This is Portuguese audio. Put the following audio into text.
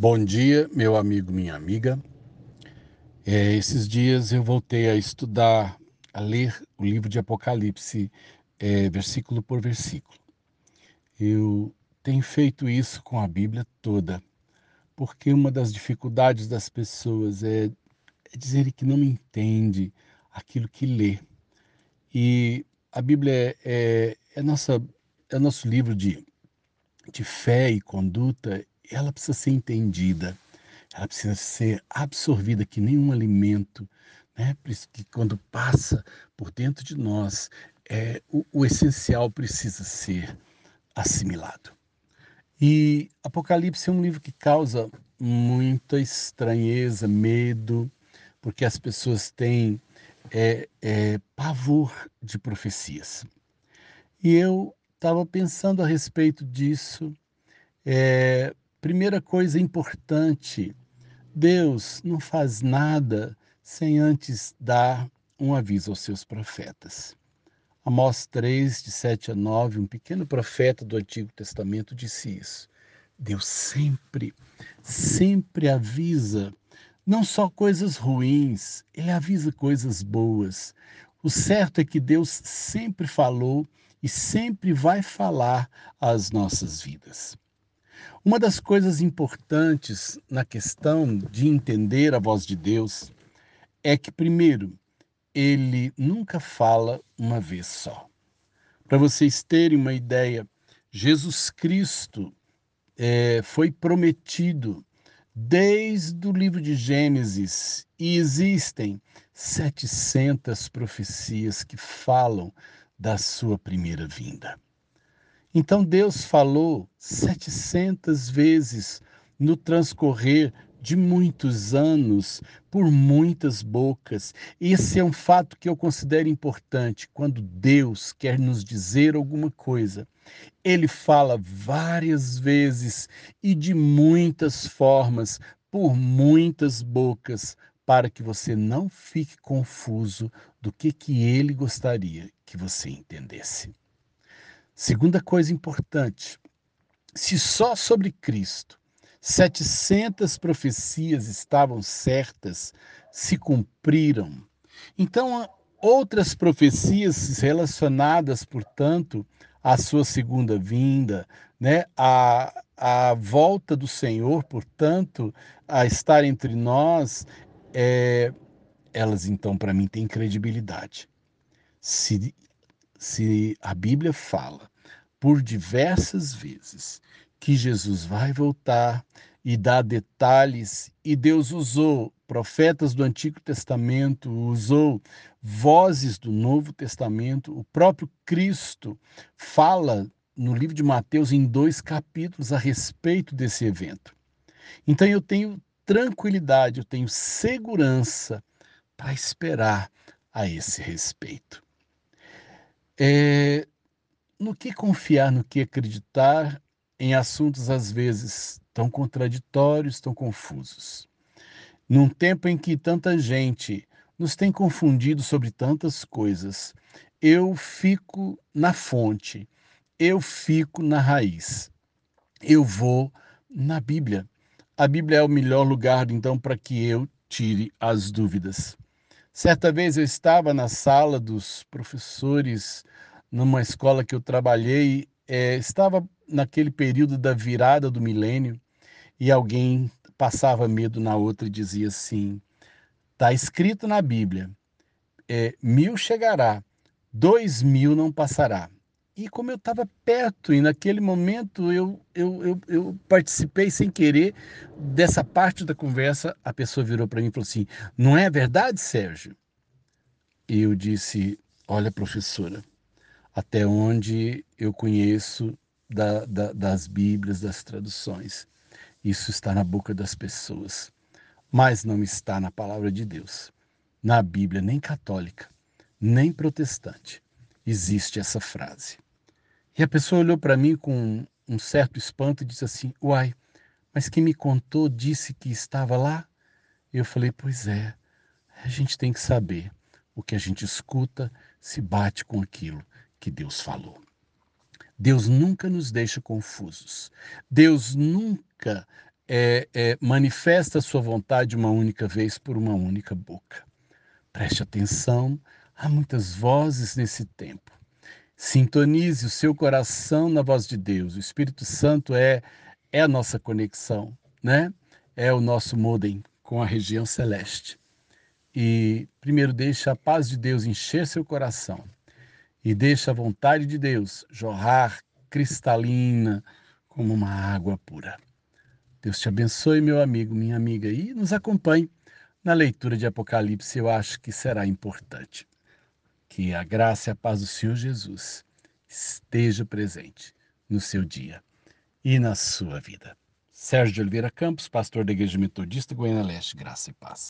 Bom dia, meu amigo, minha amiga. É, esses dias eu voltei a estudar, a ler o livro de Apocalipse, é, versículo por versículo. Eu tenho feito isso com a Bíblia toda, porque uma das dificuldades das pessoas é, é dizer que não entende aquilo que lê. E a Bíblia é, é, é, nossa, é nosso livro de, de fé e conduta ela precisa ser entendida, ela precisa ser absorvida que nenhum alimento, né? Que quando passa por dentro de nós, é, o, o essencial precisa ser assimilado. E Apocalipse é um livro que causa muita estranheza, medo, porque as pessoas têm é, é, pavor de profecias. E eu estava pensando a respeito disso, é, Primeira coisa importante: Deus não faz nada sem antes dar um aviso aos seus profetas. Amós 3, de 7 a 9, um pequeno profeta do Antigo Testamento disse isso. Deus sempre, sempre avisa, não só coisas ruins, ele avisa coisas boas. O certo é que Deus sempre falou e sempre vai falar às nossas vidas. Uma das coisas importantes na questão de entender a voz de Deus é que, primeiro, ele nunca fala uma vez só. Para vocês terem uma ideia, Jesus Cristo é, foi prometido desde o livro de Gênesis e existem 700 profecias que falam da sua primeira vinda. Então Deus falou 700 vezes no transcorrer de muitos anos, por muitas bocas. Esse é um fato que eu considero importante. Quando Deus quer nos dizer alguma coisa, ele fala várias vezes e de muitas formas, por muitas bocas, para que você não fique confuso do que que ele gostaria que você entendesse. Segunda coisa importante: se só sobre Cristo 700 profecias estavam certas, se cumpriram, então outras profecias relacionadas, portanto, à sua segunda vinda, né, à, volta do Senhor, portanto, a estar entre nós, é, elas então para mim têm credibilidade. Se, se a Bíblia fala por diversas vezes que Jesus vai voltar e dá detalhes, e Deus usou profetas do Antigo Testamento, usou vozes do Novo Testamento, o próprio Cristo fala no livro de Mateus em dois capítulos a respeito desse evento. Então eu tenho tranquilidade, eu tenho segurança para esperar a esse respeito. É, no que confiar, no que acreditar em assuntos às vezes tão contraditórios, tão confusos. Num tempo em que tanta gente nos tem confundido sobre tantas coisas, eu fico na fonte, eu fico na raiz. Eu vou na Bíblia. A Bíblia é o melhor lugar, então, para que eu tire as dúvidas. Certa vez eu estava na sala dos professores numa escola que eu trabalhei, é, estava naquele período da virada do milênio e alguém passava medo na outra e dizia assim: está escrito na Bíblia, é, mil chegará, dois mil não passará. E como eu estava perto, e naquele momento eu, eu, eu, eu, participei sem querer dessa parte da conversa, a pessoa virou para mim e falou assim: Não é verdade, Sérgio? E eu disse: Olha, professora, até onde eu conheço da, da, das Bíblias, das traduções. Isso está na boca das pessoas, mas não está na palavra de Deus. Na Bíblia, nem católica, nem protestante, existe essa frase. E a pessoa olhou para mim com um certo espanto e disse assim: Uai, mas quem me contou disse que estava lá? Eu falei: Pois é, a gente tem que saber. O que a gente escuta se bate com aquilo que Deus falou. Deus nunca nos deixa confusos. Deus nunca é, é, manifesta a sua vontade uma única vez por uma única boca. Preste atenção, há muitas vozes nesse tempo. Sintonize o seu coração na voz de Deus. O Espírito Santo é, é a nossa conexão, né? É o nosso modem com a região celeste. E primeiro deixa a paz de Deus encher seu coração e deixa a vontade de Deus jorrar cristalina como uma água pura. Deus te abençoe, meu amigo, minha amiga, e nos acompanhe na leitura de Apocalipse. Eu acho que será importante que a graça e a paz do Senhor Jesus esteja presente no seu dia e na sua vida. Sérgio de Oliveira Campos, pastor da Igreja Metodista Goiânia Leste, graça e paz.